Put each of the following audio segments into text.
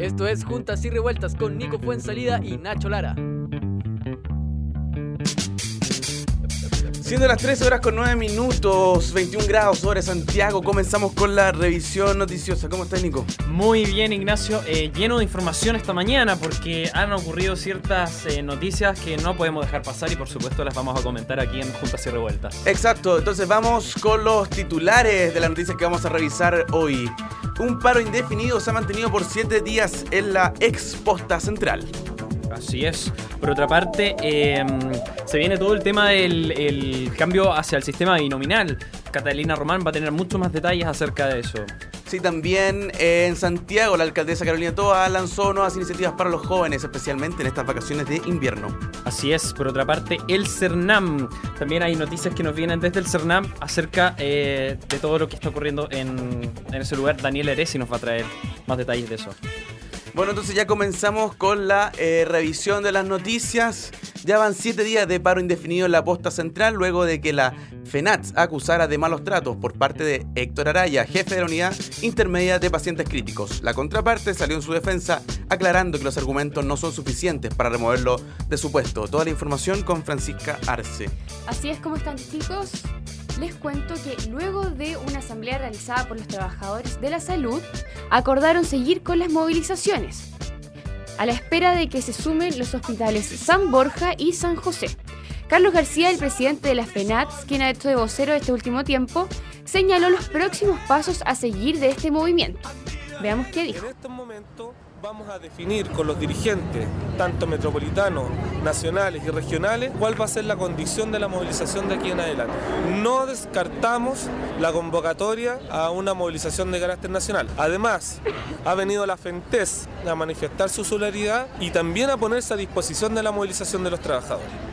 Esto es Juntas y Revueltas con Nico Fuensalida y Nacho Lara. Siendo las 13 horas con 9 minutos, 21 grados sobre Santiago, comenzamos con la revisión noticiosa. ¿Cómo estás, Nico? Muy bien, Ignacio. Eh, lleno de información esta mañana porque han ocurrido ciertas eh, noticias que no podemos dejar pasar y por supuesto las vamos a comentar aquí en Juntas y Revueltas. Exacto, entonces vamos con los titulares de las noticias que vamos a revisar hoy. Un paro indefinido se ha mantenido por 7 días en la exposta central. Así es. Por otra parte, em, se viene todo el tema del el cambio hacia el sistema binominal. Catalina Román va a tener muchos más detalles acerca de eso. Sí, también en Santiago la alcaldesa Carolina Toa lanzó nuevas iniciativas para los jóvenes, especialmente en estas vacaciones de invierno. Así es, por otra parte, el CERNAM. También hay noticias que nos vienen desde el CERNAM acerca eh, de todo lo que está ocurriendo en, en ese lugar. Daniel Eresi nos va a traer más detalles de eso. Bueno, entonces ya comenzamos con la eh, revisión de las noticias. Ya van siete días de paro indefinido en la posta central luego de que la FENATS acusara de malos tratos por parte de Héctor Araya, jefe de la unidad intermedia de pacientes críticos. La contraparte salió en su defensa aclarando que los argumentos no son suficientes para removerlo de su puesto. Toda la información con Francisca Arce. Así es como están chicos les cuento que luego de una asamblea realizada por los trabajadores de la salud, acordaron seguir con las movilizaciones, a la espera de que se sumen los hospitales San Borja y San José. Carlos García, el presidente de las FENATS, quien ha hecho de vocero este último tiempo, señaló los próximos pasos a seguir de este movimiento. Veamos qué dijo vamos a definir con los dirigentes, tanto metropolitanos, nacionales y regionales, cuál va a ser la condición de la movilización de aquí en adelante. No descartamos la convocatoria a una movilización de carácter nacional. Además, ha venido la FENTES a manifestar su solidaridad y también a ponerse a disposición de la movilización de los trabajadores.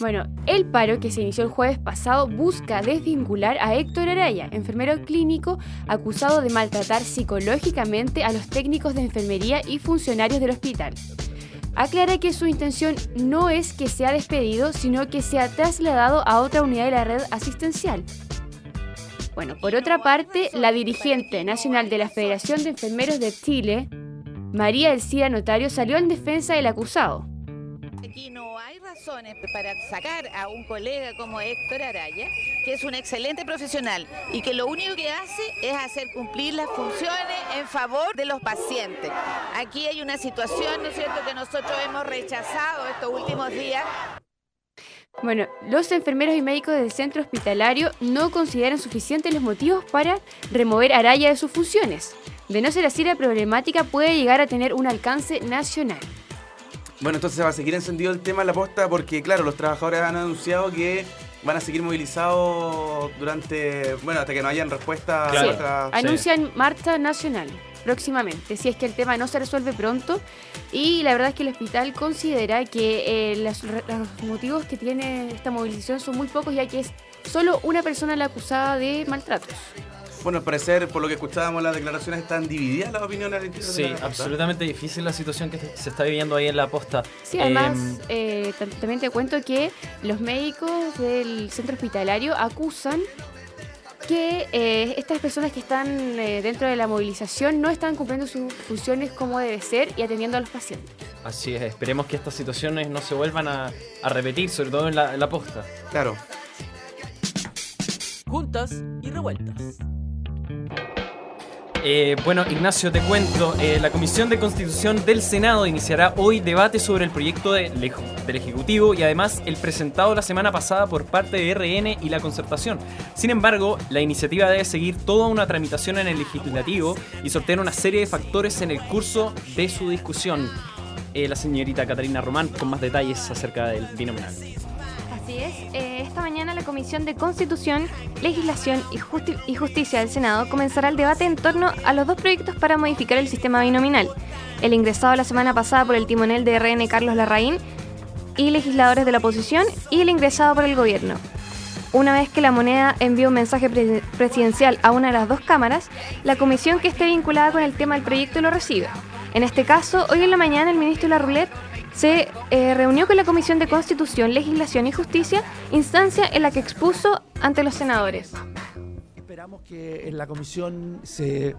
Bueno, el paro que se inició el jueves pasado busca desvincular a Héctor Araya, enfermero clínico acusado de maltratar psicológicamente a los técnicos de enfermería y funcionarios del hospital. Aclara que su intención no es que sea despedido, sino que sea trasladado a otra unidad de la red asistencial. Bueno, por otra parte, la dirigente nacional de la Federación de Enfermeros de Chile, María Elcida Notario, salió en defensa del acusado para sacar a un colega como Héctor Araya, que es un excelente profesional y que lo único que hace es hacer cumplir las funciones en favor de los pacientes. Aquí hay una situación, ¿no es cierto?, que nosotros hemos rechazado estos últimos días. Bueno, los enfermeros y médicos del centro hospitalario no consideran suficientes los motivos para remover Araya de sus funciones. De no ser así, la problemática puede llegar a tener un alcance nacional. Bueno, entonces se va a seguir encendido el tema de la posta porque, claro, los trabajadores han anunciado que van a seguir movilizados durante, bueno, hasta que no hayan respuesta. Claro. Anuncian marcha nacional próximamente, si es que el tema no se resuelve pronto. Y la verdad es que el hospital considera que eh, los, los motivos que tiene esta movilización son muy pocos, ya que es solo una persona la acusada de maltratos. Bueno, al parecer, por lo que escuchábamos, las declaraciones están divididas las opiniones Sí, absolutamente difícil la situación que se está viviendo ahí en la posta. Sí, además, em, eh, también te cuento que los médicos del centro hospitalario acusan que eh, estas personas que están eh, dentro de la movilización no están cumpliendo sus funciones como debe ser y atendiendo a los pacientes. Así es, esperemos que estas situaciones no se vuelvan a, repetir, sobre todo en la, en la posta. Claro. Juntas y revueltas. Eh, bueno, Ignacio, te cuento, eh, la Comisión de Constitución del Senado iniciará hoy debate sobre el proyecto del Ejecutivo y además el presentado la semana pasada por parte de RN y la concertación. Sin embargo, la iniciativa debe seguir toda una tramitación en el legislativo y sortear una serie de factores en el curso de su discusión. Eh, la señorita Catarina Román con más detalles acerca del binominal. Así es. Esta mañana la Comisión de Constitución, Legislación y, Justicia del Senado comenzará el debate en torno a los dos proyectos para modificar el sistema binominal. El ingresado la semana pasada por el timonel de RN Carlos Larraín y legisladores de la oposición y el ingresado por el gobierno. Una vez que la moneda envió un mensaje presidencial a una de las dos cámaras, la comisión que esté vinculada con el tema del proyecto lo recibe. En este caso, hoy en la mañana el ministro Larroulet se eh, reunió con la Comisión de Constitución, Legislación y Justicia, instancia en la que expuso ante los senadores. Esperamos que en la comisión se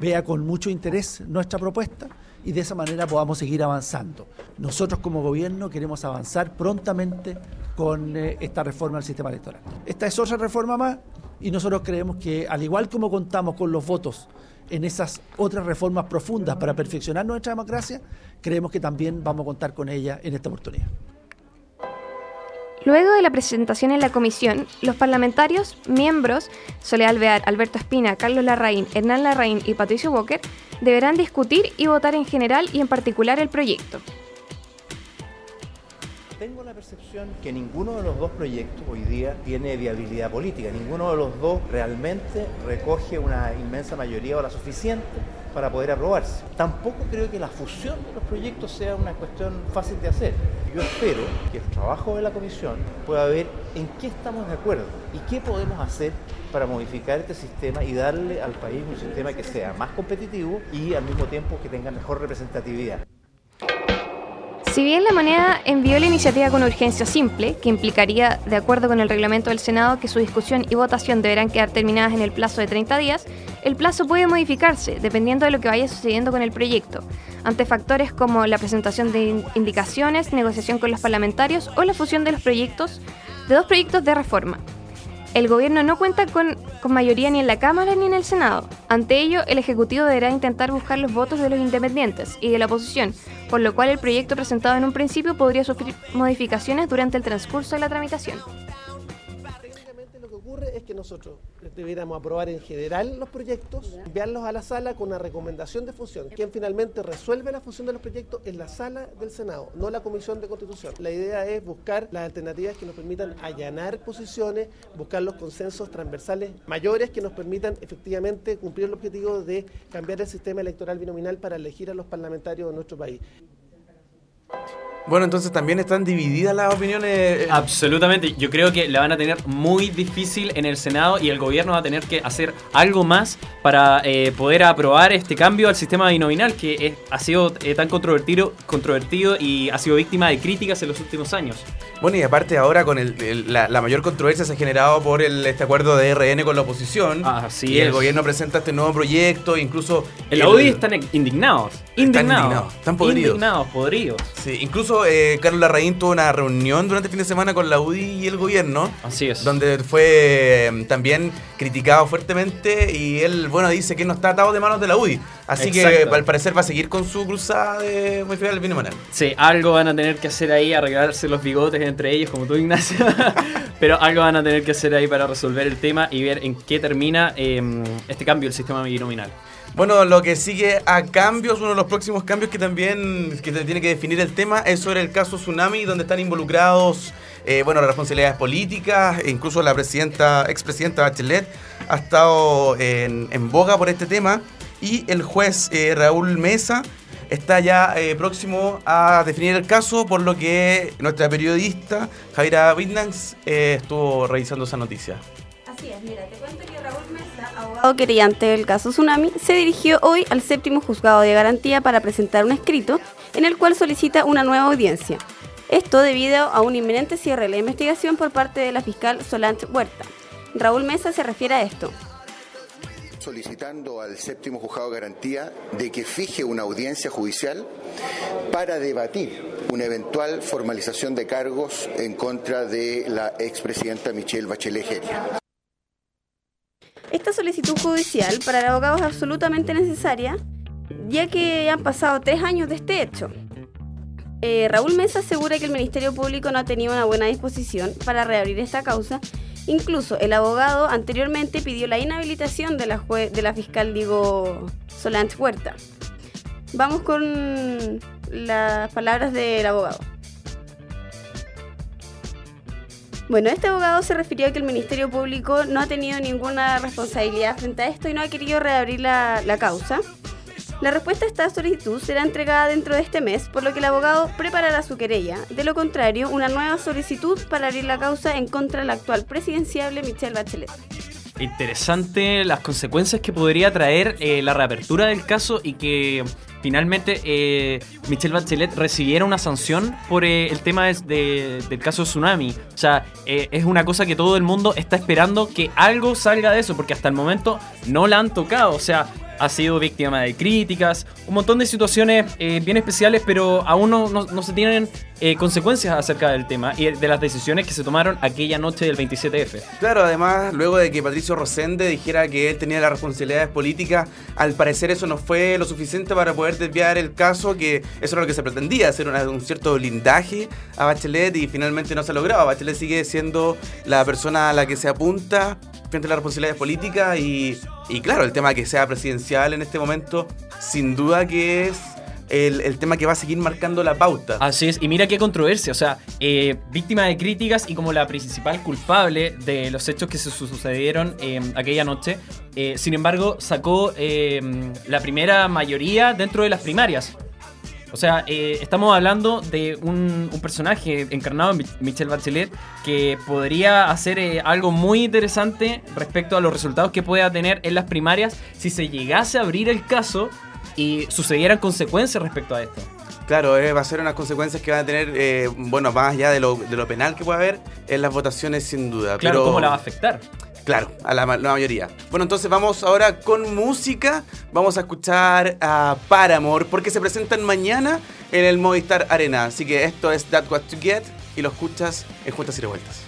vea con mucho interés nuestra propuesta y de esa manera podamos seguir avanzando. Nosotros como gobierno queremos avanzar prontamente con eh, esta reforma del sistema electoral. Esta es otra reforma más y nosotros creemos que al igual como contamos con los votos en esas otras reformas profundas para perfeccionar nuestra democracia, creemos que también vamos a contar con ella en esta oportunidad. Luego de la presentación en la comisión, los parlamentarios, miembros, Soledad Alvear, Alberto Espina, Carlos Larraín, Hernán Larraín y Patricio Walker, deberán discutir y votar en general y en particular el proyecto. Tengo la percepción que ninguno de los dos proyectos hoy día tiene viabilidad política, ninguno de los dos realmente recoge una inmensa mayoría o la suficiente para poder aprobarse. Tampoco creo que la fusión de los proyectos sea una cuestión fácil de hacer. Yo espero que el trabajo de la comisión pueda ver en qué estamos de acuerdo y qué podemos hacer para modificar este sistema y darle al país un sistema que sea más competitivo y al mismo tiempo que tenga mejor representatividad. Si bien la moneda envió la iniciativa con urgencia simple, que implicaría, de acuerdo con el reglamento del Senado, que su discusión y votación deberán quedar terminadas en el plazo de 30 días, el plazo puede modificarse dependiendo de lo que vaya sucediendo con el proyecto, ante factores como la presentación de indicaciones, negociación con los parlamentarios o la fusión de los proyectos de dos proyectos de reforma. El gobierno no cuenta con, con, mayoría ni en la Cámara ni en el Senado. Ante ello, el Ejecutivo deberá intentar buscar los votos de los independientes y de la oposición, por lo cual el proyecto presentado en un principio podría sufrir modificaciones durante el transcurso de la tramitación es que nosotros debiéramos aprobar en general los proyectos, enviarlos a la sala con una recomendación de función. Quien finalmente resuelve la función de los proyectos es la sala del Senado, no la Comisión de Constitución. La idea es buscar las alternativas que nos permitan allanar posiciones, buscar los consensos transversales mayores que nos permitan efectivamente cumplir el objetivo de cambiar el sistema electoral binominal para elegir a los parlamentarios de nuestro país. Bueno, entonces también están divididas las opiniones. Eh, Absolutamente. Yo creo que la van a tener muy difícil en el Senado y el gobierno va a tener que hacer algo más para eh, poder aprobar este cambio al sistema binominal que ha sido eh, tan controvertido, controvertido y ha sido víctima de críticas en los últimos años. Bueno, y aparte ahora con la, mayor controversia se ha generado por este acuerdo de RN con la oposición. Así y el gobierno presenta este nuevo proyecto, incluso... El, la UDI están indignados. Indignados. Están indignados. Están podridos. Indignados, podridos. Sí, incluso eh, Carlos Larraín tuvo una reunión durante el fin de semana con la UDI y el gobierno. Así es. Donde fue em, también criticado fuertemente y él, bueno, dice que no está atado de manos de la UDI. Así que al parecer va a seguir con su cruzada de modificar el binominal. Sí, algo van a tener que hacer ahí, arreglarse los bigotes entre ellos, como tú, Ignacio. Pero algo van a tener que hacer ahí para resolver el tema y ver en qué termina em, este cambio del sistema binominal. Bueno, lo que sigue a cambios, uno de los próximos cambios que también que tiene que definir el tema es sobre el caso Tsunami, donde están involucrados, eh, bueno, las responsabilidades políticas, e incluso la presidenta, expresidenta Bachelet ha estado en, boga por este tema y el juez eh, Raúl Mesa está ya eh, próximo a definir el caso, por lo que nuestra periodista Jaira Wittnans estuvo revisando esa noticia. Así es, mira, te cuento que Raúl Mesa, abogado querellante del caso Tsunami, se dirigió hoy al séptimo juzgado de garantía para presentar un escrito en el cual solicita una nueva audiencia. Esto debido a un inminente cierre de la investigación por parte de la fiscal Solange Huerta. Raúl Mesa se refiere a esto solicitando al séptimo juzgado de garantía de que fije una audiencia judicial para debatir una eventual formalización de cargos en contra de la expresidenta Michelle Bachelet Geria. Esta solicitud judicial para el abogado es absolutamente necesaria, ya que han pasado tres años de este hecho. Eh, Raúl Mesa asegura que el Ministerio Público no ha tenido una buena disposición para reabrir esta causa. Incluso el abogado anteriormente pidió la inhabilitación de la, de la fiscal, digo, Solange Huerta. Vamos con las palabras del abogado. Bueno, este abogado se refirió a que el Ministerio Público no ha tenido ninguna responsabilidad frente a esto y no ha querido reabrir la, causa. La respuesta a esta solicitud será entregada dentro de este mes, por lo que el abogado preparará su querella. De lo contrario, una nueva solicitud para abrir la causa en contra del actual presidenciable Michelle Bachelet. Interesante las consecuencias que podría traer eh, la reapertura del caso y que finalmente eh, Michelle Bachelet recibiera una sanción por eh, el tema de- de- del caso tsunami. O sea, eh, es una cosa que todo el mundo está esperando que algo salga de eso, porque hasta el momento no la han tocado. O sea, ha sido víctima de críticas, un montón de situaciones eh, bien especiales, pero aún no, no- se tienen consecuencias acerca del tema y de las decisiones que se tomaron aquella noche del 27F. Claro, además, luego de que Patricio Rosende dijera que él tenía las responsabilidades políticas, al parecer eso no fue lo suficiente para poder desviar el caso, que eso era lo que se pretendía, hacer un cierto blindaje a Bachelet y finalmente no se ha logrado. Bachelet sigue siendo la persona a la que se apunta frente a las responsabilidades políticas y, y claro, el tema que sea presidencial en este momento, sin duda que es el, tema que va a seguir marcando la pauta. Así es, y mira qué controversia, o sea, eh, víctima de críticas y como la principal culpable de los hechos que se su- sucedieron eh, aquella noche, eh, sin embargo, sacó eh, la primera mayoría dentro de las primarias. O sea, eh, estamos hablando de un, personaje encarnado en Mich- Michelle Bachelet que podría hacer algo muy interesante respecto a los resultados que pueda tener en las primarias si se llegase a abrir el caso y sucedieran consecuencias respecto a esto. Claro, eh, va a ser unas consecuencias que van a tener, eh, bueno, más allá de lo, de lo penal que puede haber en las votaciones, sin duda. Claro, pero, ¿cómo la va a afectar? Claro, a la, ma- la mayoría. Bueno, entonces vamos ahora con música. Vamos a escuchar a Paramore porque se presentan mañana en el Movistar Arena. Así que esto es That What to Get y lo escuchas en Juntas y Revueltas.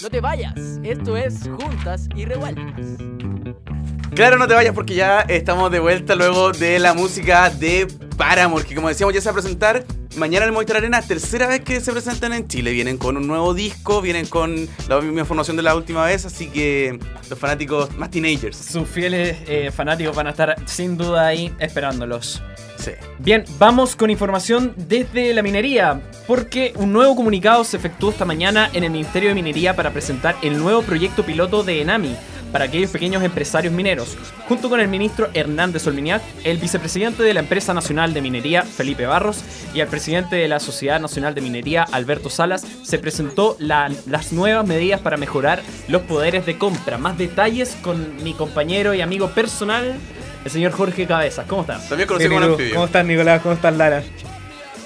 No te vayas, esto es Juntas y Revueltas. Claro, no te vayas porque ya estamos de vuelta luego de la música de Paramore, que como decíamos ya se va a presentar mañana en el Movistar Arena, tercera vez que se presentan en Chile. Vienen con un nuevo disco, vienen con la misma información de la última vez, así que los fanáticos más teenagers. Sus fieles eh, fanáticos van a estar sin duda ahí esperándolos. Sí. Bien, vamos con información desde la minería, porque un nuevo comunicado se efectuó esta mañana en el Ministerio de Minería para presentar el nuevo proyecto piloto de Enami para aquellos pequeños empresarios mineros. Junto con el ministro Hernández Olminiac, el vicepresidente de la Empresa Nacional de Minería, Felipe Barros, y el presidente de la Sociedad Nacional de Minería, Alberto Salas, se presentó la- las nuevas medidas para mejorar los poderes de compra. Más detalles con mi compañero y amigo personal, el señor Jorge Cabezas. ¿Cómo estás? También Bien, ¿y tú? ¿Cómo estás, Nicolás? ¿Cómo estás, Lara?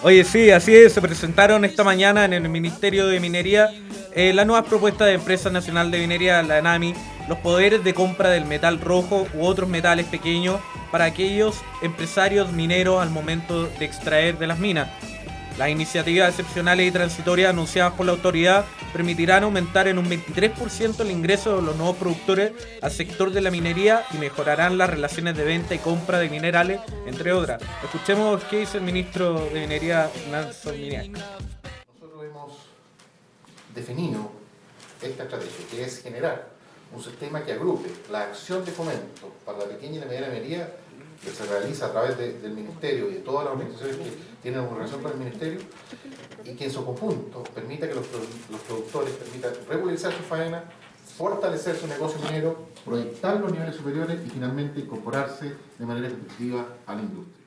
Oye, sí, así es. Se presentaron esta mañana en el Ministerio de Minería eh, la nueva propuesta de Empresa Nacional de Minería, la ANAMI, los poderes de compra del metal rojo u otros metales pequeños para aquellos empresarios mineros al momento de extraer de las minas. Las iniciativas excepcionales y transitorias anunciadas por la autoridad permitirán aumentar en un 23% el ingreso de los nuevos productores al sector de la minería y mejorarán las relaciones de venta y compra de minerales, entre otras. Escuchemos qué dice el ministro de Minería, Nelson Miniac. Nosotros hemos definido esta estrategia, que es generar un sistema que agrupe la acción de fomento para la pequeña y la mediana minería que se realiza a través de- del Ministerio y de todas las organizaciones que tienen una relación con el Ministerio y que en su conjunto permita que los productores permitan regularizar su faena, fortalecer su negocio minero, proyectar los niveles superiores y finalmente incorporarse de manera competitiva a la industria.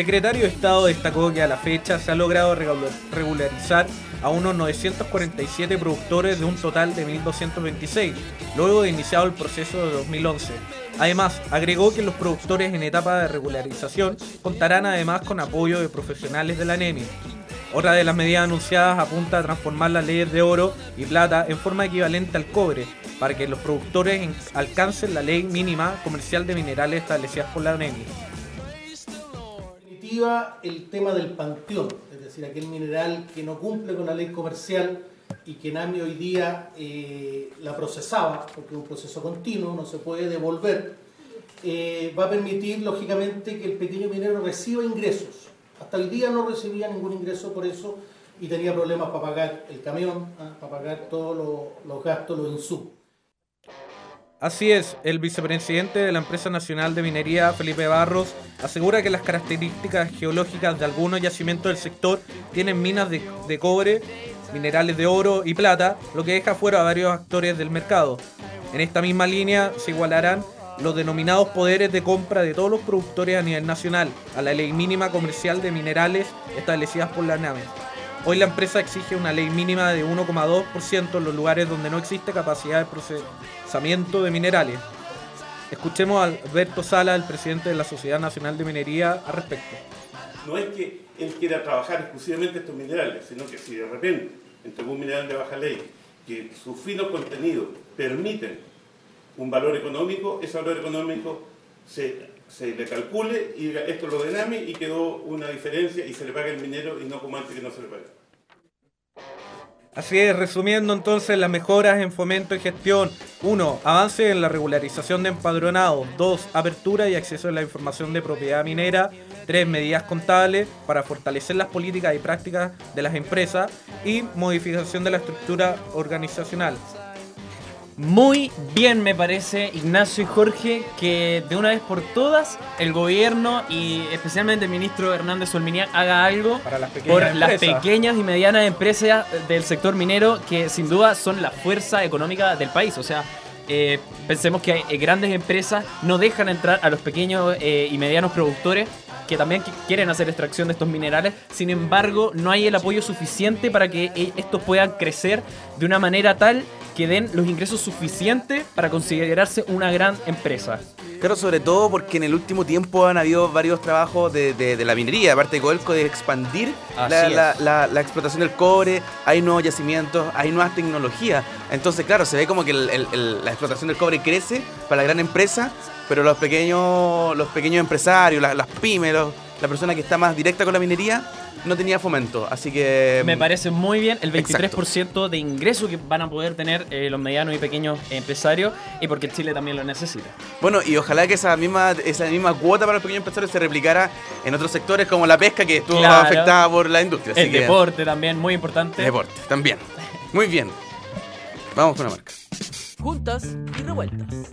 Secretario de Estado destacó que a la fecha se ha logrado regula- regularizar a unos 947 productores de un total de 1.226, luego de iniciado el proceso de 2011. Además, agregó que los productores en etapa de regularización contarán además con apoyo de profesionales de la ANEMI. Otra de las medidas anunciadas apunta a transformar las leyes de oro y plata en forma equivalente al cobre, para que los productores en- alcancen la ley mínima comercial de minerales establecidas por la ANEMI. El tema del panteón, es decir, aquel mineral que no cumple con la ley comercial y que NAMI hoy día eh, la procesaba, porque es un proceso continuo, no se puede devolver, eh, va a permitir, lógicamente, que el pequeño minero reciba ingresos. Hasta hoy día no recibía ningún ingreso por eso y tenía problemas para pagar el camión, ah, para pagar todos los- los gastos, los insumos. Así es, el vicepresidente de la empresa nacional de minería, Felipe Barros, asegura que las características geológicas de algunos yacimientos del sector tienen minas de, cobre, minerales de oro y plata, lo que deja fuera a varios actores del mercado. En esta misma línea se igualarán los denominados poderes de compra de todos los productores a nivel nacional a la ley mínima comercial de minerales establecidas por la NAME. Hoy la empresa exige una ley mínima de 1,2% en los lugares donde no existe capacidad de procesamiento de minerales. Escuchemos a Alberto Sala, el presidente de la Sociedad Nacional de Minería, al respecto. No es que él quiera trabajar exclusivamente estos minerales, sino que si de repente entregó un mineral de baja ley que sus finos contenidos permiten un valor económico, ese valor económico se, se le calcule y esto lo de NAMI y quedó una diferencia y se le paga el minero y no como antes que no se le paga. Así es, resumiendo entonces las mejoras en fomento y gestión. 1. Avance en la regularización de empadronados. 2. Apertura y acceso a la información de propiedad minera. 3. Medidas contables para fortalecer las políticas y prácticas de las empresas. Y modificación de la estructura organizacional. Muy bien me parece, Ignacio y Jorge, que de una vez por todas el gobierno y especialmente el ministro Hernández Olminiac haga algo Para las pequeñas por las pequeñas y medianas empresas del sector minero que sin duda son la fuerza económica del país. O sea, eh, pensemos que eh, grandes empresas no dejan entrar a los pequeños eh, y medianos productores que también qui- quieren hacer extracción de estos minerales. Sin embargo, no hay el apoyo suficiente para que estos puedan crecer de una manera tal que den los ingresos suficientes para considerarse una gran empresa. Claro, sobre todo porque en el último tiempo han habido varios trabajos de, de- de la minería, aparte de Codelco, de expandir la, es. la- la- la explotación del cobre, hay nuevos yacimientos, hay nuevas tecnologías. Entonces, claro, se ve como que el- el- el- la explotación del cobre crece para la gran empresa, pero los pequeños, los pequeños empresarios, las, las pymes, los- la persona que está más directa con la minería, no tenía fomento. Así que... Me parece muy bien el Exacto. 23% de ingreso que van a poder tener eh, los medianos y pequeños empresarios y porque Chile también lo necesita. Bueno, y ojalá que esa misma, esa misma cuota para los pequeños empresarios se replicara en otros sectores como la pesca, que estuvo Claro. afectada por la industria. así El que- deporte también, muy importante. Deporte, también. Muy bien. Vamos con la marca. Juntas y revueltas.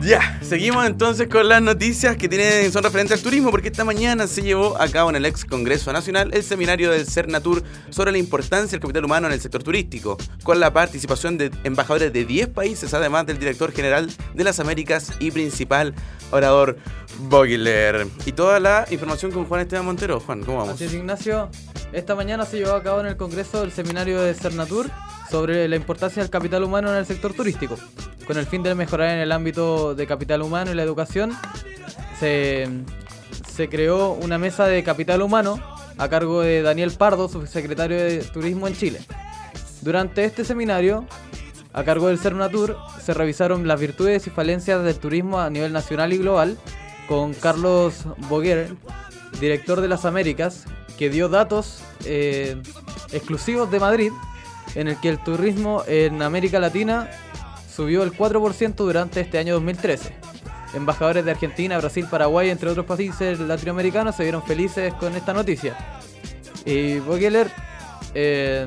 Ya, seguimos entonces con las noticias que tienen, son referentes al turismo, porque esta mañana se llevó a cabo en el ex Congreso Nacional el seminario del Cernatur sobre la importancia del capital humano en el sector turístico, con la participación de embajadores de 10 países, además del director general de las Américas y principal orador Bogler. Y toda la información con Juan Esteban Montero. Juan, ¿cómo vamos? Así es, Ignacio. Esta mañana se llevó a cabo en el Congreso el seminario de Cernatur sobre la importancia del capital humano en el sector turístico. Con el fin de mejorar en el ámbito de capital humano y la educación, se, se creó una mesa de capital humano a cargo de Daniel Pardo, subsecretario de Turismo en Chile. Durante este seminario, a cargo del Cernatur, se revisaron las virtudes y falencias del turismo a nivel nacional y global, con Carlos Boguer, director de las Américas, que dio datos eh, exclusivos de Madrid, en el que el turismo en América Latina subió el 4% durante este año 2013. Embajadores de Argentina, Brasil, Paraguay, entre otros países latinoamericanos, se vieron felices con esta noticia. Y Bogeler... Eh,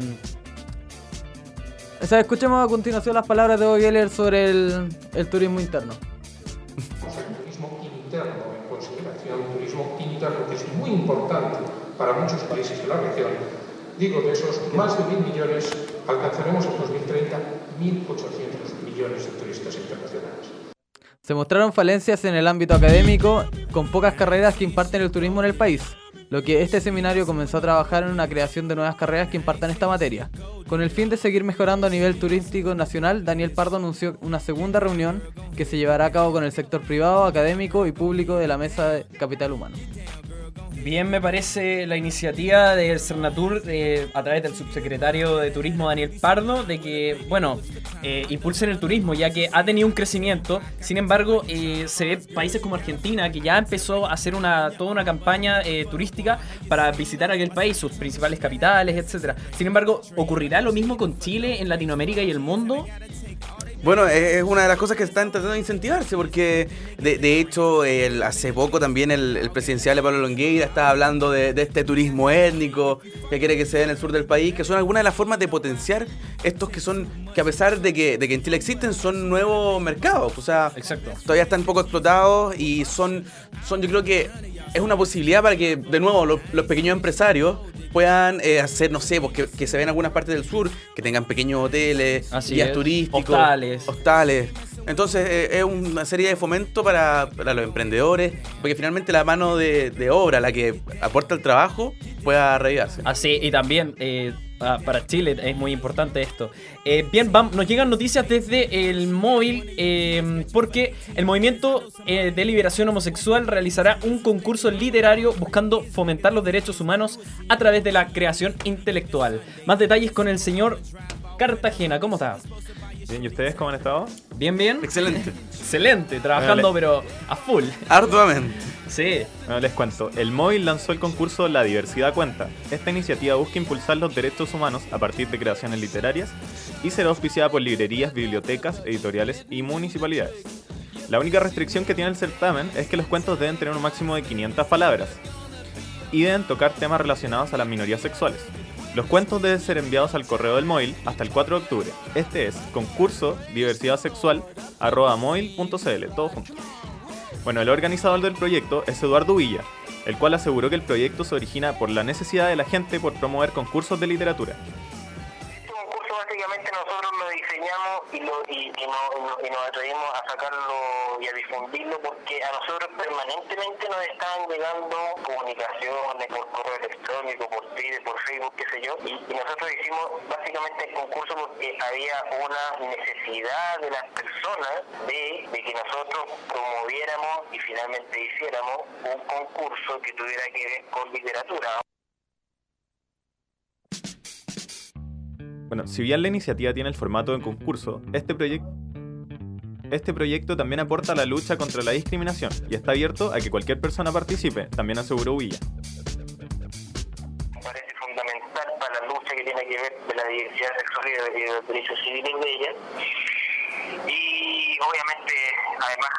o sea, escuchemos a continuación las palabras de Bogeler sobre el, el turismo interno. el turismo interno en consideración, un turismo interno que es muy importante para muchos países de la región. Digo, de esos más de mil millones, alcanzaremos en 2030 1.800 millones de turistas internacionales. Se mostraron falencias en el ámbito académico con pocas carreras que imparten el turismo en el país, lo que este seminario comenzó a trabajar en una creación de nuevas carreras que impartan esta materia. Con el fin de seguir mejorando a nivel turístico nacional, Daniel Pardo anunció una segunda reunión que se llevará a cabo con el sector privado, académico y público de la Mesa de Capital Humano. Bien me parece la iniciativa del Cernatur eh, a través del subsecretario de Turismo Daniel Pardo de que, bueno, eh, impulsen el turismo ya que ha tenido un crecimiento. Sin embargo, eh, se ve países como Argentina que ya empezó a hacer una, toda una campaña eh, turística para visitar aquel país, sus principales capitales, etcétera. Sin embargo, ¿ocurrirá lo mismo con Chile en Latinoamérica y el mundo? Bueno, es una de las cosas que están tratando de incentivarse, porque de, de hecho, el- hace poco también el, el presidencial de Pablo Longueira estaba hablando de, de este turismo étnico que quiere que se dé en el sur del país, que son algunas de las formas de potenciar estos que son, que a pesar de que, de que en Chile existen, son nuevos mercados. O sea, todavía están poco explotados y son, son yo creo que es una posibilidad para que, de nuevo, los, los pequeños empresarios puedan eh, hacer, no sé, pues, que, que se vean algunas partes del sur, que tengan pequeños hoteles, Así guías es. turísticos, Hostales. hostales. Entonces eh, es una serie de fomento para, para los emprendedores, porque finalmente la mano de, de obra, la que aporta el trabajo, pueda revivarse. Así, y también eh, pa- para Chile es muy importante esto. Eh, bien, vam- nos llegan noticias desde el móvil eh, porque el movimiento eh, de liberación homosexual realizará un concurso literario buscando fomentar los derechos humanos a través de la creación intelectual. Más detalles con el señor Cartagena, ¿cómo está? Bien, ¿y ustedes cómo han estado? Bien, bien. Excelente. Excelente, trabajando pero a full. Arduamente. Sí. Bueno, les cuento. El móvil lanzó el concurso La Diversidad Cuenta. Esta iniciativa busca impulsar los derechos humanos a partir de creaciones literarias y será auspiciada por librerías, bibliotecas, editoriales y municipalidades. La única restricción que tiene el certamen es que los cuentos deben tener un máximo de 500 palabras y deben tocar temas relacionados a las minorías sexuales. Los cuentos deben ser enviados al correo del móvil hasta el 4 de octubre. Este es concurso diversidad sexual todo junto. Bueno, el organizador del proyecto es Eduardo Villa, el cual aseguró que el proyecto se origina por la necesidad de la gente por promover concursos de literatura. lo diseñamos y, lo, y, y y no- y nos atrevimos a sacarlo y a difundirlo porque a nosotros permanentemente nos estaban llegando comunicaciones por correo electrónico, por Twitter, por Facebook, qué sé yo, y, y nosotros hicimos básicamente el concurso porque había una necesidad de las personas de, de que nosotros promoviéramos y finalmente hiciéramos un concurso que tuviera que ver con literatura. Bueno, si bien la iniciativa tiene el formato de concurso, este proyecto este proyecto también aporta a la lucha contra la discriminación y está abierto a que cualquier persona participe, también aseguró Villa. parece fundamental para la lucha que tiene que ver de la diversidad sexual y de, los derechos civiles de ella. Y obviamente, además,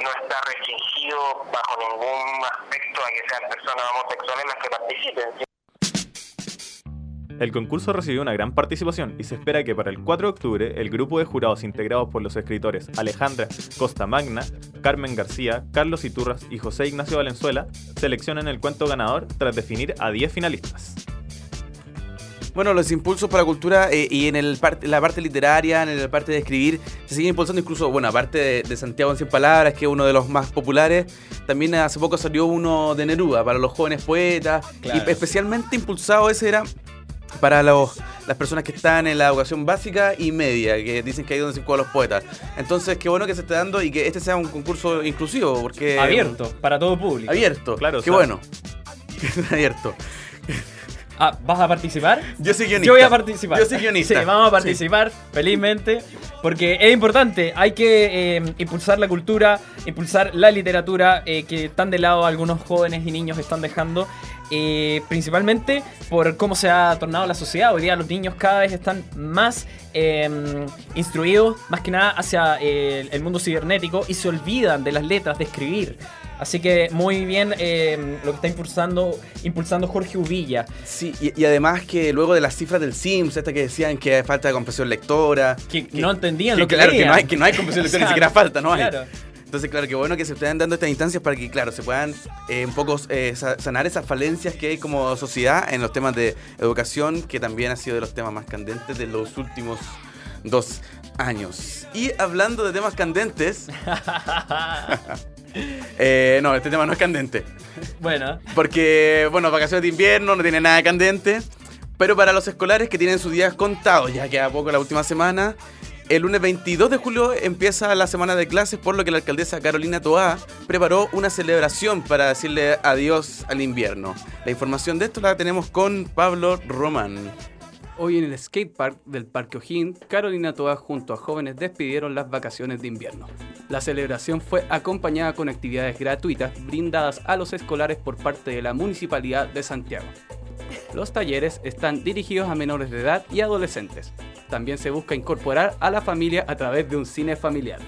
no está restringido bajo ningún aspecto a que sean personas homosexuales las que participen. El concurso recibió una gran participación y se espera que para el 4 de octubre el grupo de jurados integrados por los escritores Alejandra Costa Magna, Carmen García, Carlos Iturras y José Ignacio Valenzuela seleccionen el cuento ganador tras definir a 10 finalistas. Bueno, los impulsos para la cultura eh, y en el la parte literaria, en la parte de escribir, se siguen impulsando incluso, bueno, aparte de, de Santiago en 100 palabras, que es uno de los más populares, también hace poco salió uno de Neruda para los jóvenes poetas, Claro. y especialmente impulsado ese era para los las personas que están en la educación básica y media, que dicen que ahí donde se juegan los poetas. Entonces, qué bueno que se esté dando y que este sea un concurso inclusivo, porque... Abierto, para todo público. Abierto, Claro, Qué o sea- bueno. abierto. Ah, ¿vas a participar? Yo soy guionista. Yo voy a participar. Yo soy guionista. Sí, vamos a participar felizmente. Porque es importante. Hay que eh, impulsar la cultura, impulsar la literatura eh, que tan de lado algunos jóvenes y niños están dejando. Eh, principalmente por cómo se ha tornado la sociedad. Hoy día los niños cada vez están más eh, instruidos, más que nada hacia eh, el mundo cibernético y se olvidan de las letras, de escribir. Así que muy bien eh, lo que está impulsando, impulsando Jorge Uvilla. Sí, y, y además que luego de las cifras del Sims, esta que decían que falta de comprensión lectora. Que, no entendían que lo que claro, que no hay, que no hay comprensión lectora, ni Claro, siquiera falta, no hay. Entonces, claro, que bueno que se estén dando estas instancias para que, claro, se puedan eh, un poco eh, sa- sanar esas falencias que hay como sociedad en los temas de educación, que también ha sido de los temas más candentes de los últimos dos años. Y hablando de temas candentes, eh, no, este tema no es candente. Bueno, Porque, bueno, vacaciones de invierno no tiene nada de candente. Pero para los escolares que tienen sus días contados, ya queda poco la última semana, el lunes 22 de julio empieza la semana de clases, por lo que la alcaldesa Carolina Toá preparó una celebración para decirle adiós al invierno. La información de esto la tenemos con Pablo Román. Hoy en el skatepark del Parque O'Higgins, Carolina Toa junto a jóvenes despidieron las vacaciones de invierno. La celebración fue acompañada con actividades gratuitas brindadas a los escolares por parte de la Municipalidad de Santiago. Los talleres están dirigidos a menores de edad y adolescentes. También se busca incorporar a la familia a través de un cine familiar.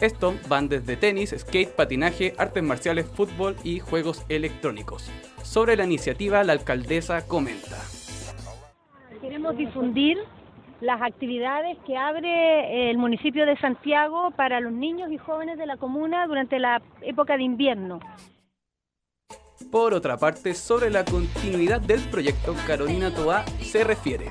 Estos van desde tenis, skate, patinaje, artes marciales, fútbol y juegos electrónicos. Sobre la iniciativa, la alcaldesa comenta. Queremos difundir las actividades que abre el municipio de Santiago para los niños y jóvenes de la comuna durante la época de invierno. Por otra parte, sobre la continuidad del proyecto, Carolina Toa se refiere.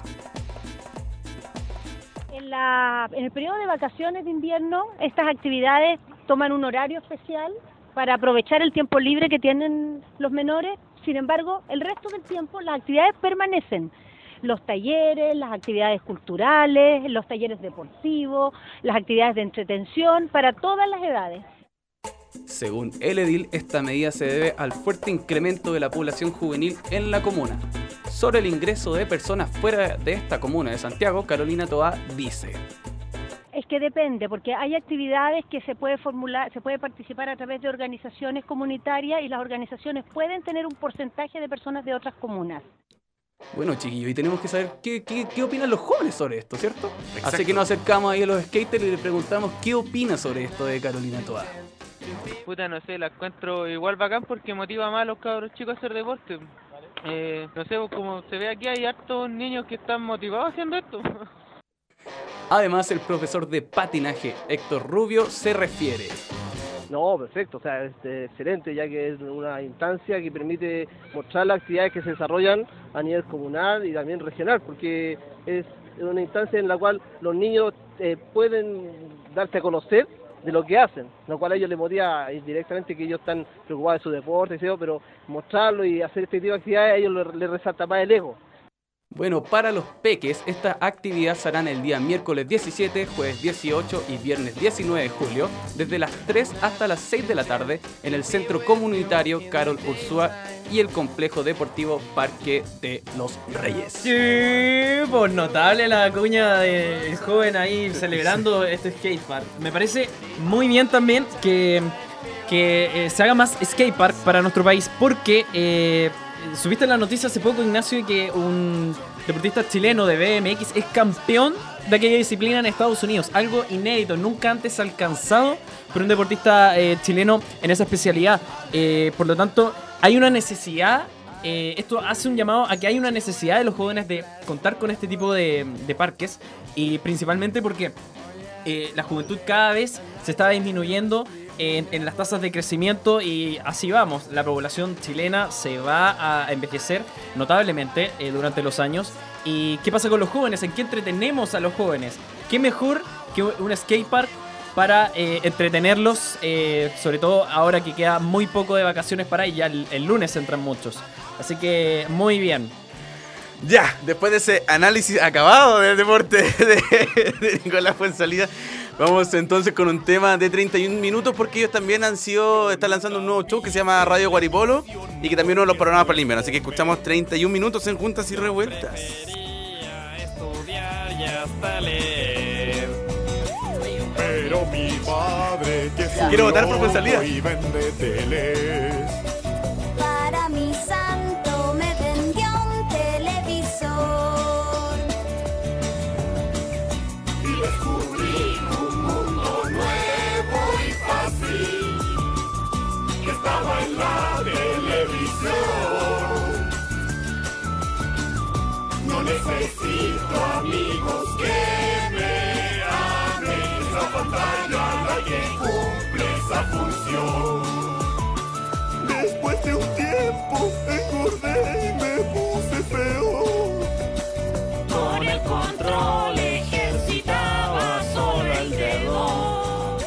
En, la- en el periodo de vacaciones de invierno, estas actividades toman un horario especial para aprovechar el tiempo libre que tienen los menores. Sin embargo, el resto del tiempo las actividades permanecen. Los talleres, las actividades culturales, los talleres deportivos, las actividades de entretención para todas las edades. Según el edil, esta medida se debe al fuerte incremento de la población juvenil en la comuna. Sobre el ingreso de personas fuera de esta comuna de Santiago, Carolina Toa dice. Es que depende, porque hay actividades que se puede formular, se puede participar a través de organizaciones comunitarias y las organizaciones pueden tener un porcentaje de personas de otras comunas. Bueno, chiquillos, y tenemos que saber qué, qué, qué opinan los jóvenes sobre esto, ¿cierto? Así que nos acercamos ahí a los skaters y le preguntamos qué opina sobre esto de Carolina Toa. Puta, no sé, la encuentro igual bacán porque motiva más a los cabros chicos a hacer deporte. Eh, no sé, como se ve aquí hay hartos niños que están motivados haciendo esto. Además, el profesor de patinaje, Héctor Rubio, se refiere. No, perfecto, o sea, es eh, excelente, ya que es una instancia que permite mostrar las actividades que se desarrollan a nivel comunal y también regional, porque es una instancia en la cual los niños eh, pueden darse a conocer de lo que hacen, lo cual a ellos les motiva indirectamente que ellos están preocupados de su deporte, pero mostrarlo y hacer este tipo de actividades a ellos les resalta más el ego. Bueno, para los peques, esta actividad se harán el día miércoles 17, jueves 18 y viernes 19 de julio, desde las 3 hasta las 6 de la tarde, en el Centro Comunitario Carol Ursúa y el Complejo Deportivo Parque de los Reyes. Sí, pues notable la cuña del joven ahí celebrando este skatepark. Me parece muy bien también que, que eh, se haga más skatepark para nuestro país porque eh, subiste la noticia hace poco, Ignacio, que un deportista chileno de BMX es campeón de aquella disciplina en Estados Unidos. Algo inédito, nunca antes alcanzado por un deportista eh, chileno en esa especialidad. Eh, por lo tanto, hay una necesidad eh, esto hace un llamado a que hay una necesidad de los jóvenes de contar con este tipo de, de parques y principalmente porque eh, la juventud cada vez se está disminuyendo en, en las tasas de crecimiento y así vamos. La población chilena se va a envejecer notablemente eh, durante los años. ¿Y qué pasa con los jóvenes? ¿En qué entretenemos a los jóvenes? ¿Qué mejor que un skatepark para eh, entretenerlos, eh, sobre todo ahora que queda muy poco de vacaciones para ya el, el lunes entran muchos. Así que muy bien. Ya, después de ese análisis acabado del deporte de, de Nicolás Fuenzalida, vamos entonces con un tema de 31 minutos porque ellos también han sido, están lanzando un nuevo show que se llama Radio Guaripolo y que también uno de los programas para el invierno. Así que escuchamos 31 minutos en Juntas y Revueltas. y hasta leer. Pero mi padre que Quiero votar por Fuenzalida. y vende teles. Necesito amigos que me amen. Esa pantalla la que cumple esa función. Después de un tiempo engordé y me puse feo. Con el control ejercitaba solo el dedo.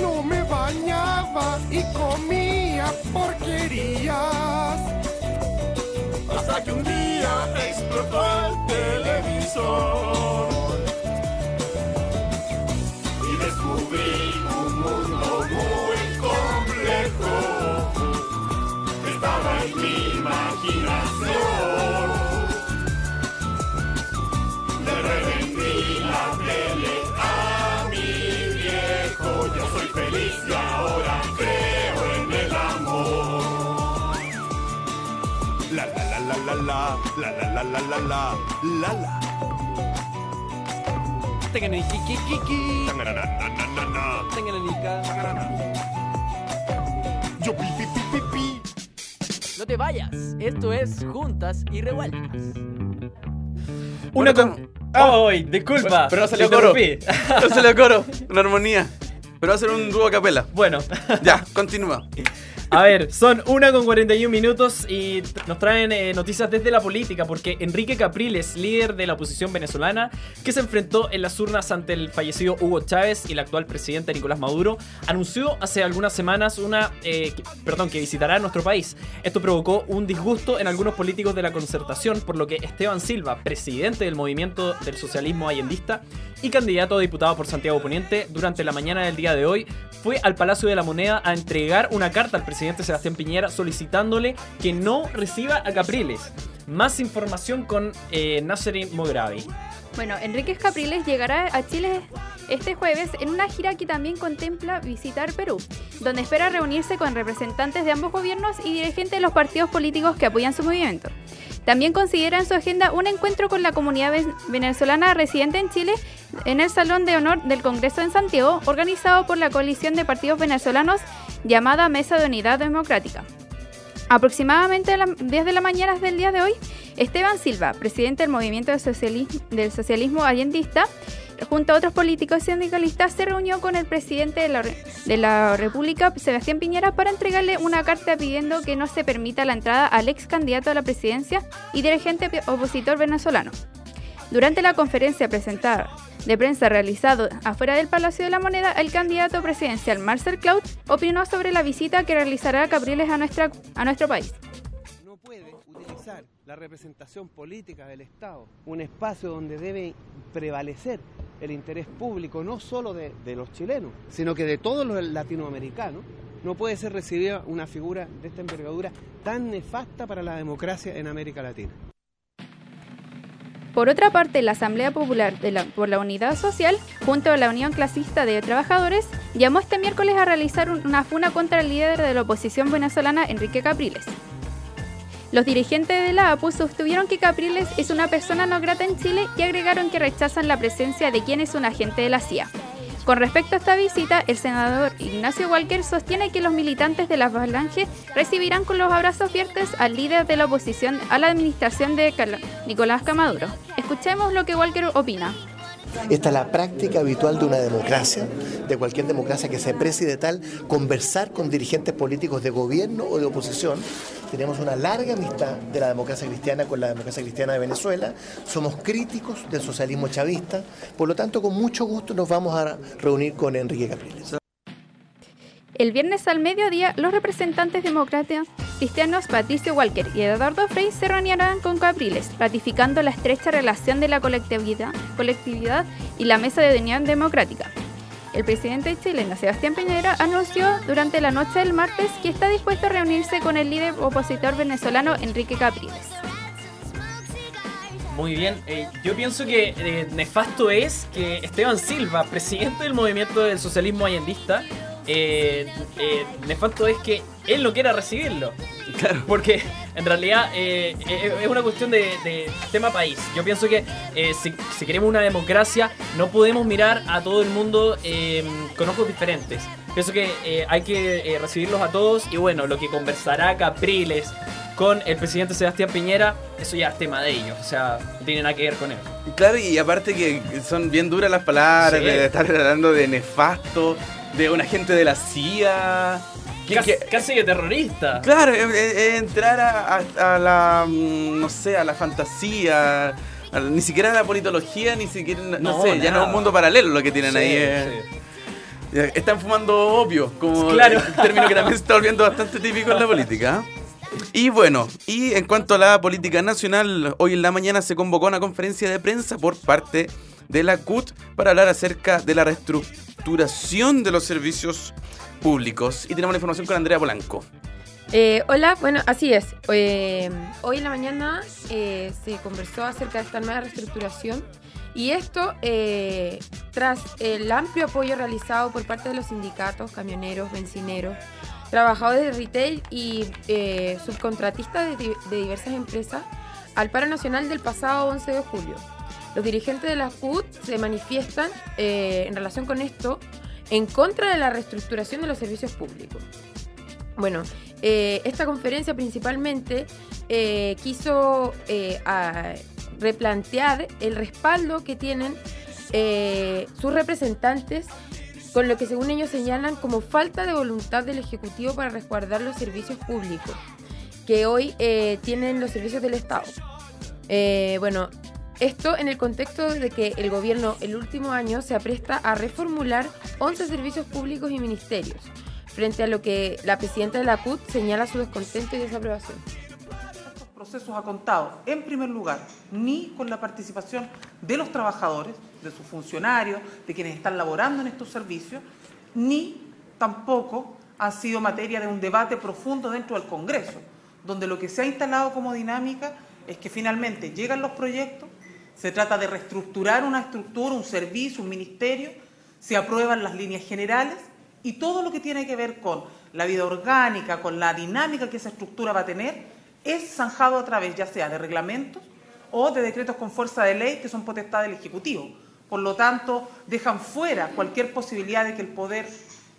No me bañaba y comía porquerías. Hasta que un día explotó el televisor. Y descubrí un mundo muy complejo. Estaba en mi imaginación. Le revendí la tele a mi viejo. Yo soy feliz y ahora la la la la la la la la la la la la la. Yo pi pi pi pi pi. No te vayas, esto es Juntas y Revueltas. Una con. ¡Ay! disculpa. Pero no salió coro. No salió coro, una armonía. Pero va a ser un dúo a capela. Bueno. Ya, continúa. A ver, son 1 con 41 minutos y nos traen eh, noticias desde la política porque Enrique Capriles, líder de la oposición venezolana, que se enfrentó en las urnas ante el fallecido Hugo Chávez y el actual presidente Nicolás Maduro, anunció hace algunas semanas una, eh, que- perdón, que visitará nuestro país. Esto provocó un disgusto en algunos políticos de la concertación, por lo que Esteban Silva, presidente del movimiento del socialismo allendista y candidato a diputado por Santiago Poniente, durante la mañana del día de hoy fue al Palacio de la Moneda a entregar una carta al presidente Sebastián Piñera solicitándole que no reciba a Capriles. Más información con eh, Nasserin Mogravi. Bueno, Enrique Capriles llegará a Chile este jueves en una gira que también contempla visitar Perú, donde espera reunirse con representantes de ambos gobiernos y dirigentes de los partidos políticos que apoyan su movimiento. También considera en su agenda un encuentro con la comunidad ven- venezolana residente en Chile en el Salón de Honor del Congreso en Santiago, organizado por la coalición de partidos venezolanos llamada Mesa de Unidad Democrática. Aproximadamente a las 10 de la mañana del día de hoy, Esteban Silva, presidente del Movimiento del Socialismo, del Socialismo Allendista, junto a otros políticos sindicalistas, se reunió con el presidente de la, República, Sebastián Piñera, para entregarle una carta pidiendo que no se permita la entrada al ex candidato a la presidencia y dirigente opositor venezolano. Durante la conferencia presentada de prensa realizado afuera del Palacio de la Moneda, el candidato presidencial Marcel Cloud opinó sobre la visita que realizará Capriles a nuestro país. no puede utilizar la representación política del Estado, un espacio donde debe prevalecer el interés público, no solo de, los chilenos, sino que de todos los latinoamericanos, no puede ser recibida una figura de esta envergadura tan nefasta para la democracia en América Latina. Por otra parte, la Asamblea Popular por la Unidad Social, junto a la Unión Clasista de Trabajadores, llamó este miércoles a realizar un- una funa contra el líder de la oposición venezolana, Enrique Capriles. Los dirigentes de la APU sostuvieron que Capriles es una persona no grata en Chile y agregaron que rechazan la presencia de quien es un agente de la CIA. Con respecto a esta visita, el senador Ignacio Walker sostiene que los militantes de la Falange recibirán con los abrazos fuertes al líder de la oposición a la administración de Nicolás Camaduro. Escuchemos lo que Walker opina. Esta es la práctica habitual de una democracia, de cualquier democracia que se precie de tal, conversar con dirigentes políticos de gobierno o de oposición. Tenemos una larga amistad de la democracia cristiana con la democracia cristiana de Venezuela. Somos críticos del socialismo chavista. Por lo tanto, con mucho gusto nos vamos a reunir con Enrique Capriles. El viernes al mediodía, los representantes demócratas cristianos Patricio Walker y Eduardo Frei se reunieron con Capriles, ratificando la estrecha relación de la colectividad, colectividad y la mesa de unión democrática. El presidente chileno Sebastián Piñera anunció durante la noche del martes que está dispuesto a reunirse con el líder opositor venezolano Enrique Capriles. Muy bien, eh, yo pienso que eh, nefasto es que Esteban Silva, presidente del movimiento del socialismo allendista, eh, eh, nefasto es que él no quiera recibirlo. Claro. Porque en realidad eh, eh, es una cuestión de, de tema país. Yo pienso que eh, si, si queremos una democracia, no podemos mirar a todo el mundo eh, con ojos diferentes. Pienso que eh, hay que eh, recibirlos a todos y bueno, lo que conversará Capriles con el presidente Sebastián Piñera, eso ya es tema de ellos, o sea, no tiene nada que ver con él. Claro, y aparte que son bien duras las palabras, Sí. de estar hablando de nefasto, de un agente de la CIA. que- Casi, que- casi de terrorista. Claro, es entrar a, a- a la, mm, no sé, a la fantasía, a- ni siquiera a la politología, ni siquiera, no, No, sé, ya no es un mundo paralelo lo que tienen Sí, ahí. eh. Están fumando opio, como Claro. un término que también se está volviendo bastante típico en la política. ¿eh? Y bueno, y en cuanto a la política nacional, hoy en la mañana se convocó una conferencia de prensa por parte de la CUT para hablar acerca de la reestructuración de los servicios públicos. Y tenemos la información con Andrea Polanco. Eh, hola, bueno, así es. Eh, hoy en la mañana eh, se conversó acerca de esta nueva reestructuración y esto eh, tras el amplio apoyo realizado por parte de los sindicatos, camioneros, bencineros, trabajadores de retail y eh, subcontratistas de, de diversas empresas al paro nacional del pasado 11 de julio. Los dirigentes de la CUT se manifiestan eh, en relación con esto en contra de la reestructuración de los servicios públicos. Bueno, eh, esta conferencia principalmente eh, quiso eh, replantear el respaldo que tienen sus representantes con lo que según ellos señalan como falta de voluntad del Ejecutivo para resguardar los servicios públicos que hoy tienen los servicios del Estado. Bueno, esto en el contexto de que el gobierno el último año se apresta a reformular 11 servicios públicos y ministerios, frente a lo que la presidenta de la CUT señala su descontento y desaprobación. procesos ha contado, en primer lugar, ni con la participación de los trabajadores, de sus funcionarios, de quienes están laborando en estos servicios, ni tampoco ha sido materia de un debate profundo dentro del Congreso, donde lo que se ha instalado como dinámica es que finalmente llegan los proyectos, se trata de reestructurar una estructura, un servicio, un ministerio, se aprueban las líneas generales y todo lo que tiene que ver con la vida orgánica, con la dinámica que esa estructura va a tener, es zanjado a través ya sea de reglamentos o de decretos con fuerza de ley que son potestad del Ejecutivo. Por lo tanto, dejan fuera cualquier posibilidad de que el poder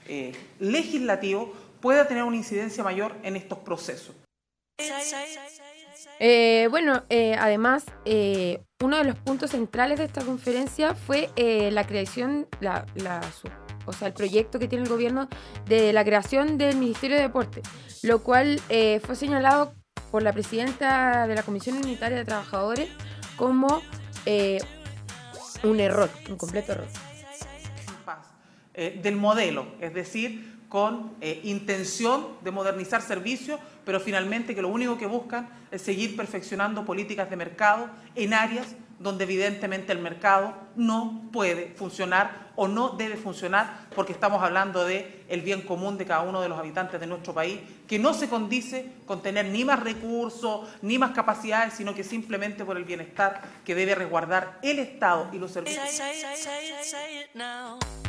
eh, legislativo pueda tener una incidencia mayor en estos procesos. Eh, bueno, eh, además, eh, uno de los puntos centrales de esta conferencia fue eh, la creación, la, la o sea, el proyecto que tiene el gobierno de la creación del Ministerio de Deporte, lo cual eh, fue señalado por la presidenta de la Comisión Unitaria de Trabajadores como eh, un error, un completo error. del modelo, es decir, con eh, intención de modernizar servicios, pero finalmente que lo único que buscan es seguir perfeccionando políticas de mercado en áreas donde evidentemente el mercado no puede funcionar o no debe funcionar porque estamos hablando de el bien común de cada uno de los habitantes de nuestro país, que no se condice con tener ni más recursos, ni más capacidades, sino que simplemente por el bienestar que debe resguardar el Estado y los servicios.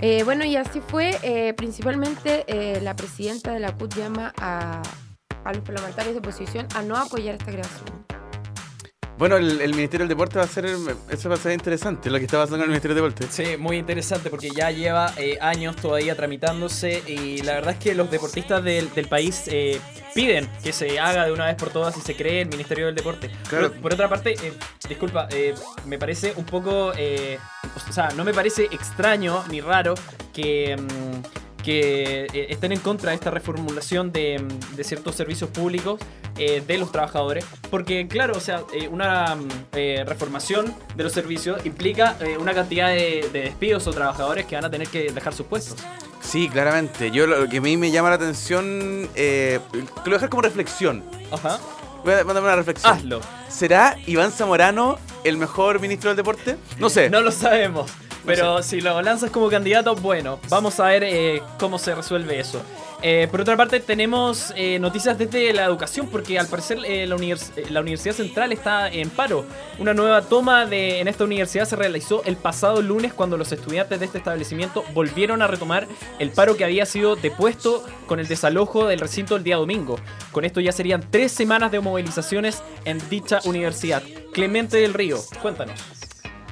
Eh, bueno, y así fue. eh, principalmente eh, la presidenta de la CUT llama a, a los parlamentarios de oposición a no apoyar esta creación. Bueno, el, el Ministerio del Deporte va a ser, eso va a ser interesante, lo que está pasando en el Ministerio del Deporte. Sí, muy interesante porque ya lleva eh, años todavía tramitándose y la verdad es que los deportistas del, del país eh, piden que se haga de una vez por todas y se cree el Ministerio del Deporte. Claro. Por, por otra parte, eh, disculpa, eh, me parece un poco, eh, o sea, no me parece extraño ni raro que... mm, que eh, estén en contra de esta reformulación de, mm, de ciertos servicios públicos eh, de los trabajadores. Porque, claro, o sea, eh, una mm, eh, reformación de los servicios implica una cantidad de, de despidos o trabajadores que van a tener que dejar sus puestos. Sí, claramente. Yo lo que a mí me llama la atención, lo voy a dejar como reflexión. Ajá. Voy a mandarme una reflexión. Hazlo. ¿Será Iván Zamorano el mejor ministro del deporte? No sé. No lo sabemos. Pero si lo lanzas como candidato, bueno, vamos a ver eh, cómo se resuelve eso. Eh, por otra parte, tenemos eh, noticias desde la educación, porque al parecer eh, la, univers- eh, la Universidad Central está en paro. Una nueva toma de, en esta universidad se realizó el pasado lunes cuando los estudiantes de este establecimiento volvieron a retomar el paro que había sido depuesto con el desalojo del recinto el día domingo. Con esto ya serían tres semanas de movilizaciones en dicha universidad. Clemente del Río, cuéntanos.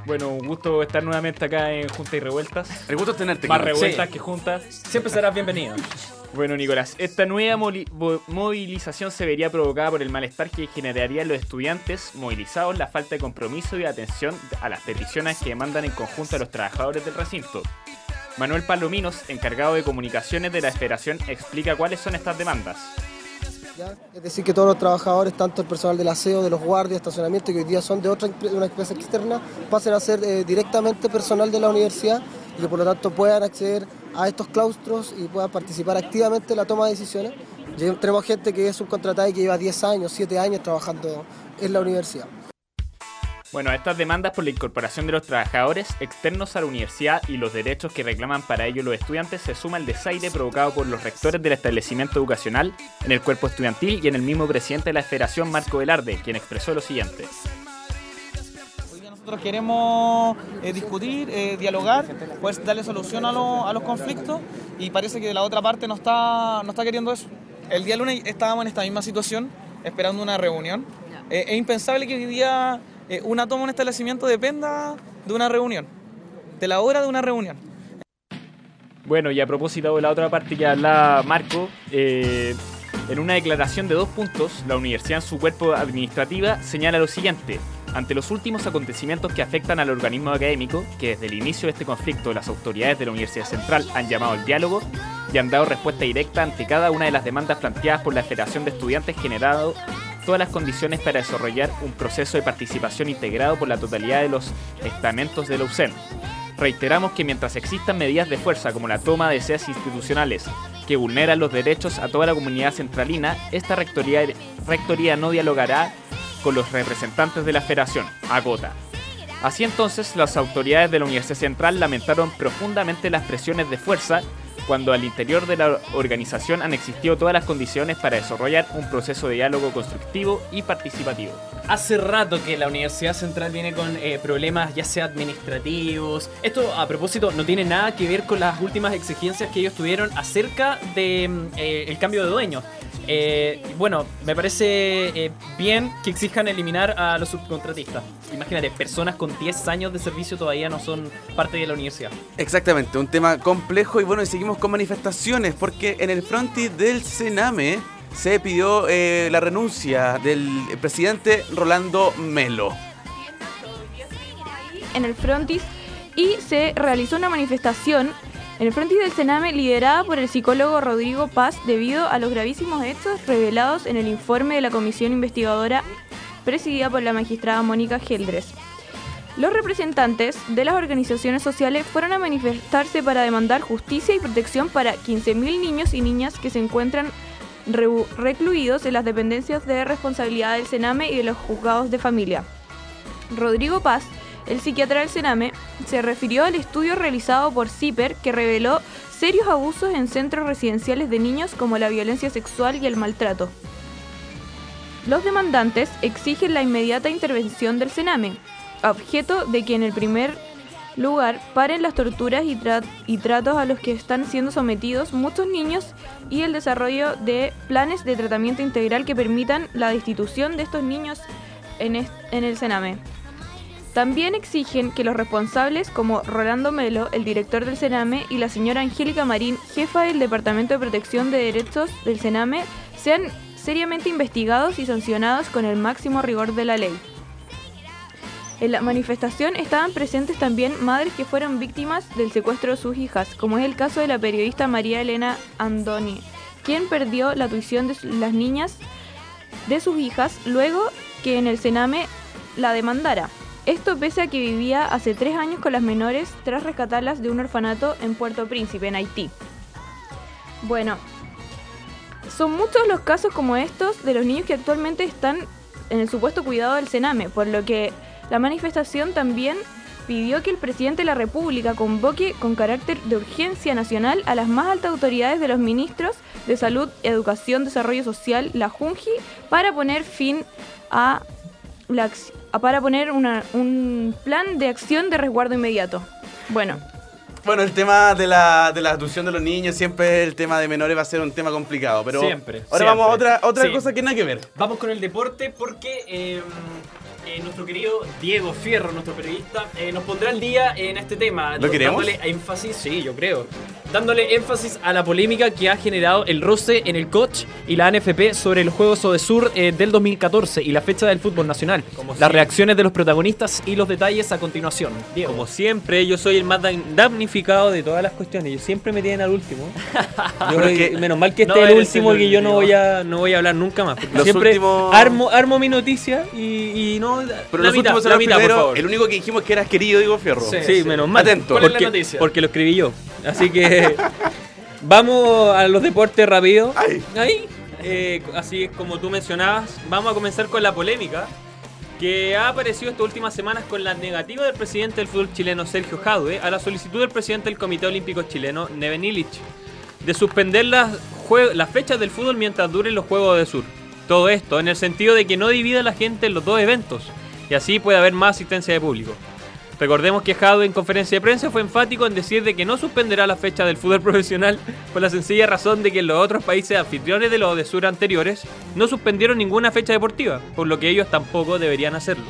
Bueno, un gusto estar nuevamente acá en Junta y Revueltas. El gusto es tenerte. Más revueltas Sí. que juntas. Siempre serás bienvenido. Bueno, Nicolás, esta nueva moli- vo- movilización se vería provocada por el malestar que generarían los estudiantes movilizados, la falta de compromiso y atención a las peticiones que demandan en conjunto a los trabajadores del recinto. Manuel Palominos, encargado de comunicaciones de la Federación, explica cuáles son estas demandas. ¿Ya? Es decir, que todos los trabajadores, tanto el personal del aseo, de los guardias, estacionamiento, que hoy día son de otra una empresa externa, pasen a ser eh, directamente personal de la universidad y que por lo tanto puedan acceder a estos claustros y puedan participar activamente en la toma de decisiones. Tenemos gente que es subcontratada y que lleva 10 años, 7 años trabajando en la universidad. Bueno, estas demandas por la incorporación de los trabajadores externos a la universidad y los derechos que reclaman para ello los estudiantes se suma el desaire provocado por los rectores del establecimiento educacional, en el cuerpo estudiantil y en el mismo presidente de la Federación, Marco Velarde, quien expresó lo siguiente. Nosotros queremos eh, discutir, eh, dialogar, poder darle solución a, lo- a los conflictos y parece que la otra parte no está, no está queriendo eso. El día lunes estábamos en esta misma situación, esperando una reunión. Eh, es impensable que hoy día eh, una toma un establecimiento dependa de una reunión, de la hora de una reunión. Bueno, y a propósito de la otra parte que habla Marco, eh, en una declaración de dos puntos, la universidad en su cuerpo administrativa señala lo siguiente. Ante los últimos acontecimientos que afectan al organismo académico, que desde el inicio de este conflicto las autoridades de la Universidad Central han llamado al diálogo y han dado respuesta directa ante cada una de las demandas planteadas por la Federación de Estudiantes generado todas las condiciones para desarrollar un proceso de participación integrado por la totalidad de los estamentos de la UCEN. Reiteramos que mientras existan medidas de fuerza como la toma de sedes institucionales que vulneran los derechos a toda la comunidad centralina, esta rectoría, rectoría no dialogará con los representantes de la federación, agota. Así entonces, las autoridades de la Universidad Central lamentaron profundamente las presiones de fuerza cuando al interior de la organización han existido todas las condiciones para desarrollar un proceso de diálogo constructivo y participativo. Hace rato que la Universidad Central viene con eh, problemas ya sea administrativos. Esto a propósito no tiene nada que ver con las últimas exigencias que ellos tuvieron acerca del cambio de dueños. Eh, bueno, me parece eh, bien que exijan eliminar a los subcontratistas. Imagínate, personas con 10 años de servicio todavía no son parte de la universidad. Exactamente, un tema complejo y bueno, y seguimos con manifestaciones porque en el frontis del Sename se pidió eh, la renuncia del presidente Rolando Melo. en el frontis y se realizó una manifestación en el frontis del Sename liderada por el psicólogo Rodrigo Paz debido a los gravísimos hechos revelados en el informe de la comisión investigadora presidida por la magistrada Mónica Geldres. Los representantes de las organizaciones sociales fueron a manifestarse para demandar justicia y protección para 15.000 niños y niñas que se encuentran recluidos en las dependencias de responsabilidad del Sename y de los juzgados de familia. Rodrigo Paz, el psiquiatra del Sename, se refirió al estudio realizado por CIPER que reveló serios abusos en centros residenciales de niños como la violencia sexual y el maltrato. Los demandantes exigen la inmediata intervención del Sename, objeto de que en el primer lugar paren las torturas y, tra- y tratos a los que están siendo sometidos muchos niños y el desarrollo de planes de tratamiento integral que permitan la destitución de estos niños en, en el Sename. También exigen que los responsables, como Rolando Melo, el director del Sename, y la señora Angélica Marín, jefa del Departamento de Protección de Derechos del Sename, sean seriamente investigados y sancionados con el máximo rigor de la ley. En la manifestación estaban presentes también madres que fueron víctimas del secuestro de sus hijas, como es el caso de la periodista María Elena Andoni, quien perdió la tuición de las niñas de sus hijas luego que en el Sename la demandara. Esto pese a que vivía hace tres años con las menores tras rescatarlas de un orfanato en Puerto Príncipe, en Haití. Bueno, son muchos los casos como estos de los niños que actualmente están en el supuesto cuidado del Sename, por lo que la manifestación también pidió que el presidente de la República convoque con carácter de urgencia nacional a las más altas autoridades de los ministros de Salud, Educación, Desarrollo Social, la JUNJI, para poner fin a la para poner una- un plan de acción de resguardo inmediato. Bueno, Bueno, el tema de la, de la adopción de los niños, siempre el tema de menores va a ser un tema complicado, pero Siempre, ahora siempre. vamos a otra, otra Sí. cosa que nada que ver. Vamos con el deporte porque eh, eh, nuestro querido Diego Fierro, nuestro periodista, eh, nos pondrá al día en este tema. ¿Lo queremos? Dándole énfasis, sí, yo creo. Dándole énfasis a la polémica que ha generado el roce en el coach y la NFP sobre el juego Sodesur eh, del 2014 y la fecha del fútbol nacional. Las siempre. reacciones de los protagonistas y los detalles a continuación. Diego. Como siempre, yo soy el más dan- damnificado de todas las cuestiones. Yo siempre me tienen al último. Yo que- menos mal que no este es el último el que yo no voy a no voy a hablar nunca más. Porque Los siempre últimos- armo, armo mi noticia y, y no. Pero la los mitad, últimos la mitad, por primero, favor. el único que dijimos que eras querido, Diego Fierro. Sí, menos mal. Atento. Porque, porque lo escribí yo. Así que vamos a los deportes rápido. Ahí. Eh, así como tú mencionabas, vamos a comenzar con la polémica que ha aparecido estas últimas semanas con la negativa del presidente del fútbol chileno Sergio Jadue a la solicitud del presidente del Comité Olímpico Chileno Neven Illich de suspender las fechas del fútbol mientras duren los Juegos de Sur. Todo esto en el sentido de que no divida a la gente en los dos eventos y así puede haber más asistencia de público. Recordemos que Jadwe en conferencia de prensa fue enfático en decir de que no suspenderá la fecha del fútbol profesional por la sencilla razón de que los otros países anfitriones de los de anteriores no suspendieron ninguna fecha deportiva, por lo que ellos tampoco deberían hacerlo.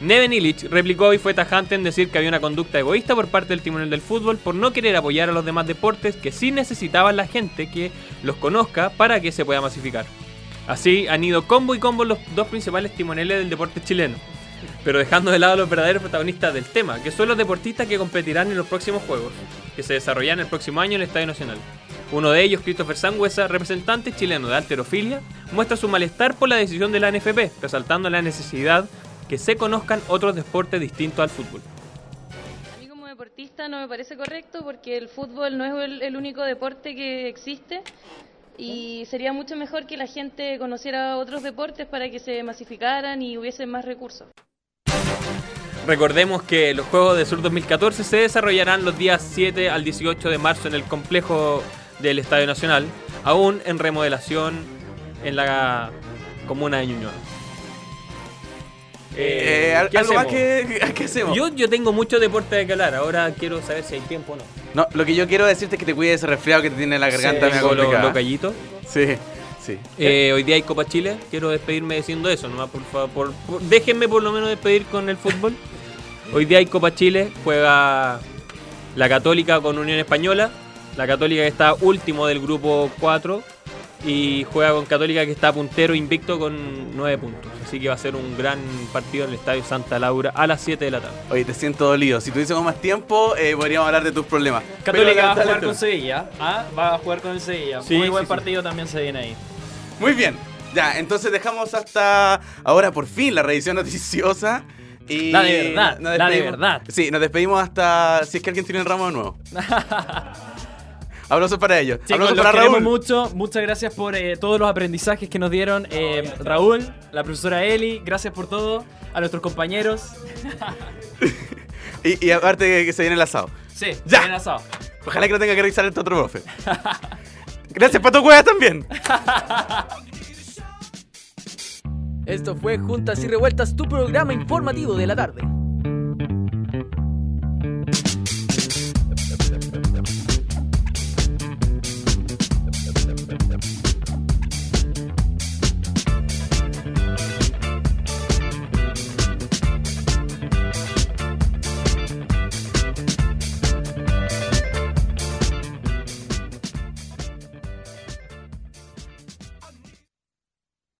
Neven Illich replicó y fue tajante en decir que había una conducta egoísta por parte del timonel del fútbol por no querer apoyar a los demás deportes que sí necesitaban la gente que los conozca para que se pueda masificar. Así han ido combo y combo los dos principales timoneles del deporte chileno, pero dejando de lado a los verdaderos protagonistas del tema, que son los deportistas que competirán en los próximos Juegos, que se desarrollarán el próximo año en el Estadio Nacional. Uno de ellos, Christopher Sangüesa, representante chileno de alterofilia, muestra su malestar por la decisión de la NFP, resaltando la necesidad que se conozcan otros deportes distintos al fútbol. A mí como deportista no me parece correcto porque el fútbol no es el, el único deporte que existe y sería mucho mejor que la gente conociera otros deportes para que se masificaran y hubiesen más recursos. Recordemos que los Juegos de Sur 2014 se desarrollarán los días 7 al 18 de marzo en el complejo del Estadio Nacional, aún en remodelación en la comuna de Ñuñoa. Eh, ¿al- ¿qué algo más hacemos? que- qué hacemos? Yo, yo tengo mucho deporte de que hablar, ahora quiero saber si hay tiempo o no. No, lo que yo quiero decirte es que te cuides de ese resfriado que te tiene en la garganta. Sí, tengo lo- los gallitos. Sí, sí. Eh, hoy día hay Copa Chile, quiero despedirme diciendo eso, nomás por favor, por- déjenme por lo menos despedir con el fútbol. Hoy día hay Copa Chile, juega la Católica con Unión Española, la Católica que está último del grupo 4 y juega con Católica que está puntero invicto con 9 puntos. Así que va a ser un gran partido en el Estadio Santa Laura a las 7 de la tarde. Oye, te siento dolido. Si tuviésemos más tiempo, eh, podríamos hablar de tus problemas. Católica va a jugar con. Sevilla. Ah, va a jugar con el Sevilla. Sí, Muy buen sí. partido también se viene ahí. Muy bien. Ya, entonces dejamos hasta ahora por fin la revisión noticiosa. Y La de verdad, la de verdad. Sí, nos despedimos hasta si es que alguien tiene el ramo de nuevo. Aplausos para ellos. Chicos, Aplausos para Raúl. mucho. Muchas gracias por eh, todos los aprendizajes que nos dieron eh, Raúl, la profesora Eli. Gracias por todo. A nuestros compañeros. Y, y aparte que, que se viene el asado. Sí, Ya. bien asado. Ojalá que no tenga que revisar este otro profe. Gracias, Pato Cuevas también. Esto fue Juntas y Revueltas, tu programa informativo de la tarde.